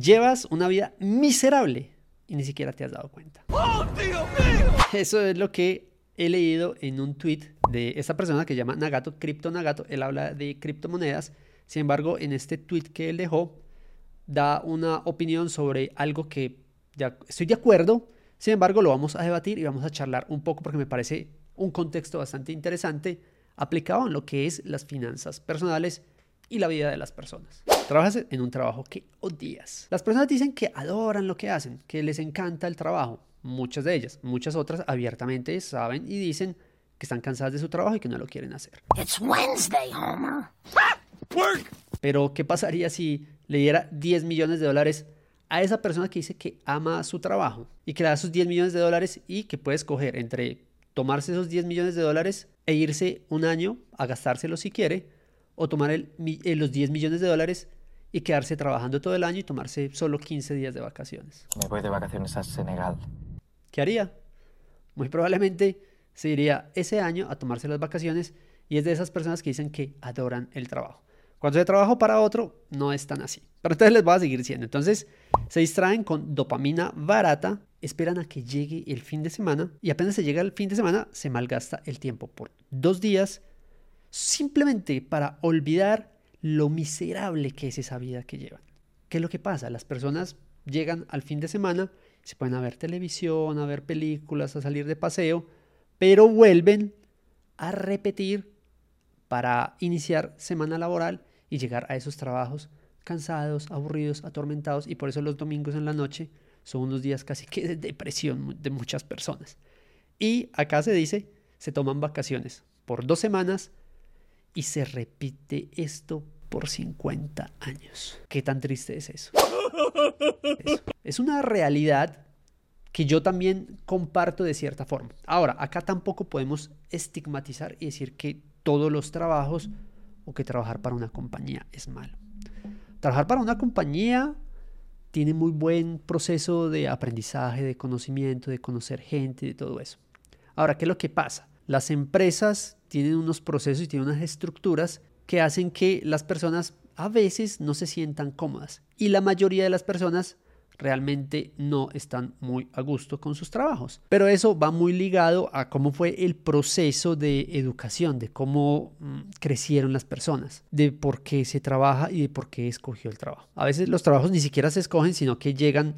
llevas una vida miserable y ni siquiera te has dado cuenta. ¡Oh, Dios mío! Eso es lo que he leído en un tweet de esta persona que se llama Nagato, Crypto Nagato. Él habla de criptomonedas. Sin embargo, en este tweet que él dejó, da una opinión sobre algo que ya estoy de acuerdo. Sin embargo, lo vamos a debatir y vamos a charlar un poco porque me parece un contexto bastante interesante aplicado en lo que es las finanzas personales y la vida de las personas. Trabajas en un trabajo que odias. Las personas dicen que adoran lo que hacen, que les encanta el trabajo. Muchas de ellas, muchas otras abiertamente saben y dicen que están cansadas de su trabajo y que no lo quieren hacer. Wednesday, Homer. Pero, ¿qué pasaría si le diera 10 millones de dólares a esa persona que dice que ama su trabajo y que le da sus 10 millones de dólares y que puede escoger entre tomarse esos 10 millones de dólares e irse un año a gastárselo si quiere, o tomar el, eh, los 10 millones de dólares y quedarse trabajando todo el año y tomarse solo 15 días de vacaciones. Me voy de vacaciones a Senegal. ¿Qué haría? Muy probablemente se iría ese año a tomarse las vacaciones y es de esas personas que dicen que adoran el trabajo. Cuando se trabajo para otro, no es tan así. Pero entonces les va a seguir siendo. Entonces se distraen con dopamina barata, esperan a que llegue el fin de semana y apenas se llega el fin de semana se malgasta el tiempo por dos días simplemente para olvidar lo miserable que es esa vida que llevan. ¿Qué es lo que pasa? Las personas llegan al fin de semana, se pueden a ver televisión, a ver películas, a salir de paseo, pero vuelven a repetir para iniciar semana laboral y llegar a esos trabajos cansados, aburridos, atormentados y por eso los domingos en la noche son unos días casi que de depresión de muchas personas. Y acá se dice, se toman vacaciones por dos semanas y se repite esto por 50 años. ¿Qué tan triste es eso? Es una realidad que yo también comparto de cierta forma. Ahora, acá tampoco podemos estigmatizar y decir que todos los trabajos o que trabajar para una compañía es malo. Trabajar para una compañía tiene muy buen proceso de aprendizaje, de conocimiento, de conocer gente, de todo eso. Ahora, ¿qué es lo que pasa? Las empresas tienen unos procesos y tienen unas estructuras que hacen que las personas a veces no se sientan cómodas y la mayoría de las personas realmente no están muy a gusto con sus trabajos. Pero eso va muy ligado a cómo fue el proceso de educación, de cómo mm, crecieron las personas, de por qué se trabaja y de por qué escogió el trabajo. A veces los trabajos ni siquiera se escogen, sino que llegan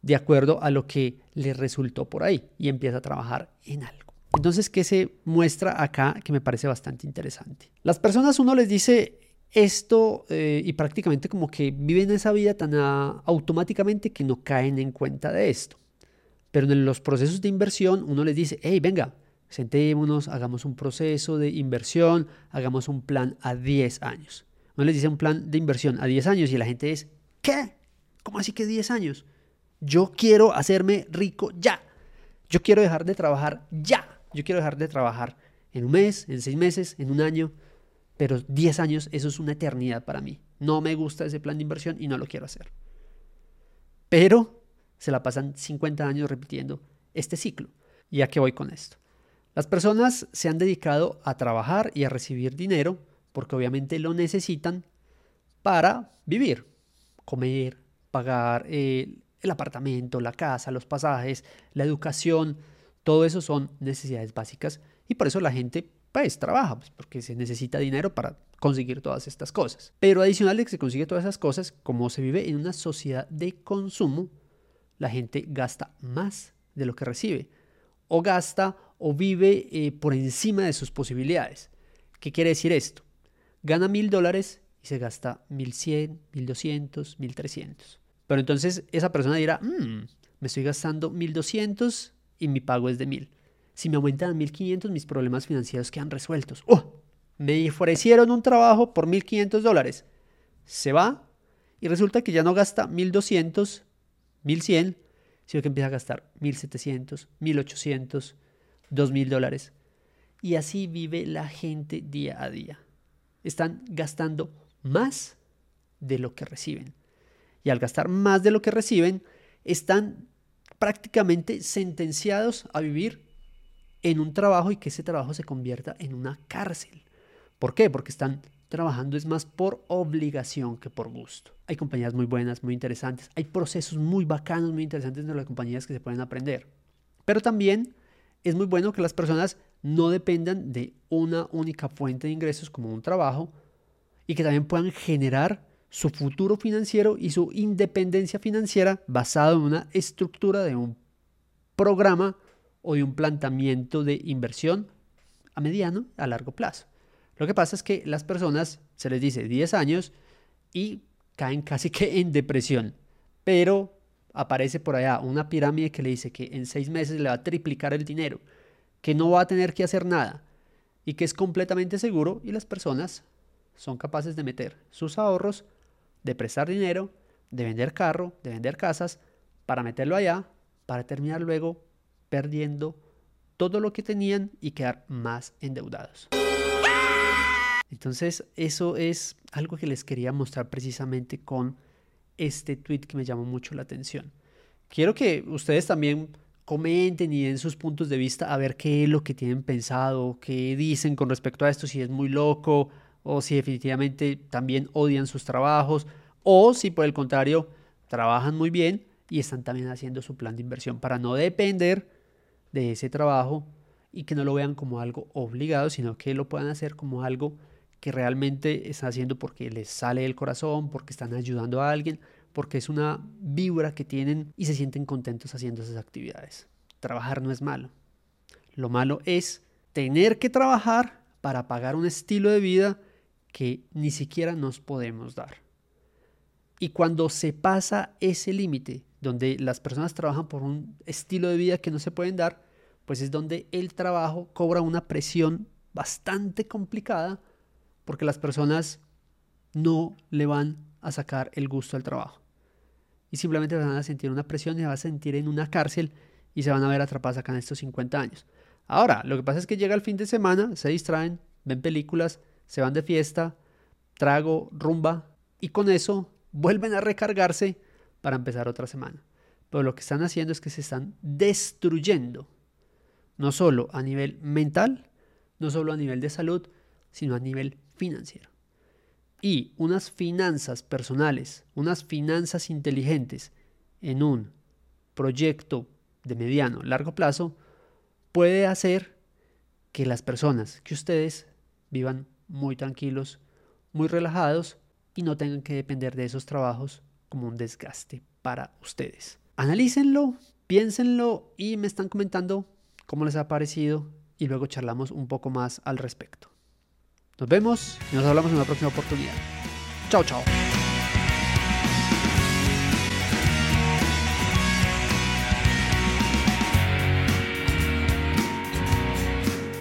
de acuerdo a lo que le resultó por ahí y empieza a trabajar en algo. Entonces, ¿qué se muestra acá que me parece bastante interesante? Las personas uno les dice, esto eh, y prácticamente como que viven esa vida tan automáticamente que no caen en cuenta de esto. Pero en los procesos de inversión uno les dice, hey, venga, sentémonos, hagamos un proceso de inversión, hagamos un plan a 10 años. Uno les dice un plan de inversión a 10 años y la gente es, ¿qué? ¿Cómo así que 10 años? Yo quiero hacerme rico ya. Yo quiero dejar de trabajar ya. Yo quiero dejar de trabajar en un mes, en seis meses, en un año pero 10 años, eso es una eternidad para mí. No me gusta ese plan de inversión y no lo quiero hacer. Pero se la pasan 50 años repitiendo este ciclo. ¿Y a qué voy con esto? Las personas se han dedicado a trabajar y a recibir dinero porque obviamente lo necesitan para vivir, comer, pagar eh, el apartamento, la casa, los pasajes, la educación, todo eso son necesidades básicas y por eso la gente pues trabaja, pues, porque se necesita dinero para conseguir todas estas cosas. Pero adicional de que se consigue todas esas cosas, como se vive en una sociedad de consumo, la gente gasta más de lo que recibe. O gasta o vive eh, por encima de sus posibilidades. ¿Qué quiere decir esto? Gana mil dólares y se gasta mil cien, mil doscientos, mil trescientos. Pero entonces esa persona dirá, mm, me estoy gastando mil doscientos y mi pago es de mil. Si me aumentan a 1500, mis problemas financieros quedan resueltos. ¡Oh! Me ofrecieron un trabajo por 1500 dólares. Se va y resulta que ya no gasta 1200, 1100, sino que empieza a gastar 1700, 1800, 2000 dólares. Y así vive la gente día a día. Están gastando más de lo que reciben. Y al gastar más de lo que reciben, están prácticamente sentenciados a vivir en un trabajo y que ese trabajo se convierta en una cárcel. ¿Por qué? Porque están trabajando es más por obligación que por gusto. Hay compañías muy buenas, muy interesantes, hay procesos muy bacanos, muy interesantes de las compañías que se pueden aprender. Pero también es muy bueno que las personas no dependan de una única fuente de ingresos como un trabajo y que también puedan generar su futuro financiero y su independencia financiera basado en una estructura de un programa o de un planteamiento de inversión a mediano, a largo plazo. Lo que pasa es que las personas se les dice 10 años y caen casi que en depresión, pero aparece por allá una pirámide que le dice que en seis meses le va a triplicar el dinero, que no va a tener que hacer nada y que es completamente seguro y las personas son capaces de meter sus ahorros, de prestar dinero, de vender carro, de vender casas, para meterlo allá, para terminar luego perdiendo todo lo que tenían y quedar más endeudados. Entonces, eso es algo que les quería mostrar precisamente con este tweet que me llamó mucho la atención. Quiero que ustedes también comenten y den sus puntos de vista a ver qué es lo que tienen pensado, qué dicen con respecto a esto, si es muy loco o si definitivamente también odian sus trabajos o si por el contrario trabajan muy bien y están también haciendo su plan de inversión para no depender de ese trabajo y que no lo vean como algo obligado, sino que lo puedan hacer como algo que realmente están haciendo porque les sale del corazón, porque están ayudando a alguien, porque es una vibra que tienen y se sienten contentos haciendo esas actividades. Trabajar no es malo. Lo malo es tener que trabajar para pagar un estilo de vida que ni siquiera nos podemos dar. Y cuando se pasa ese límite, donde las personas trabajan por un estilo de vida que no se pueden dar, pues es donde el trabajo cobra una presión bastante complicada porque las personas no le van a sacar el gusto al trabajo. Y simplemente van a sentir una presión y se van a sentir en una cárcel y se van a ver atrapadas acá en estos 50 años. Ahora, lo que pasa es que llega el fin de semana, se distraen, ven películas, se van de fiesta, trago, rumba, y con eso vuelven a recargarse para empezar otra semana. Pero lo que están haciendo es que se están destruyendo, no solo a nivel mental, no solo a nivel de salud, sino a nivel financiero. Y unas finanzas personales, unas finanzas inteligentes en un proyecto de mediano, largo plazo, puede hacer que las personas, que ustedes vivan muy tranquilos, muy relajados y no tengan que depender de esos trabajos como un desgaste para ustedes. Analícenlo, piénsenlo y me están comentando cómo les ha parecido y luego charlamos un poco más al respecto. Nos vemos y nos hablamos en una próxima oportunidad. Chao, chao.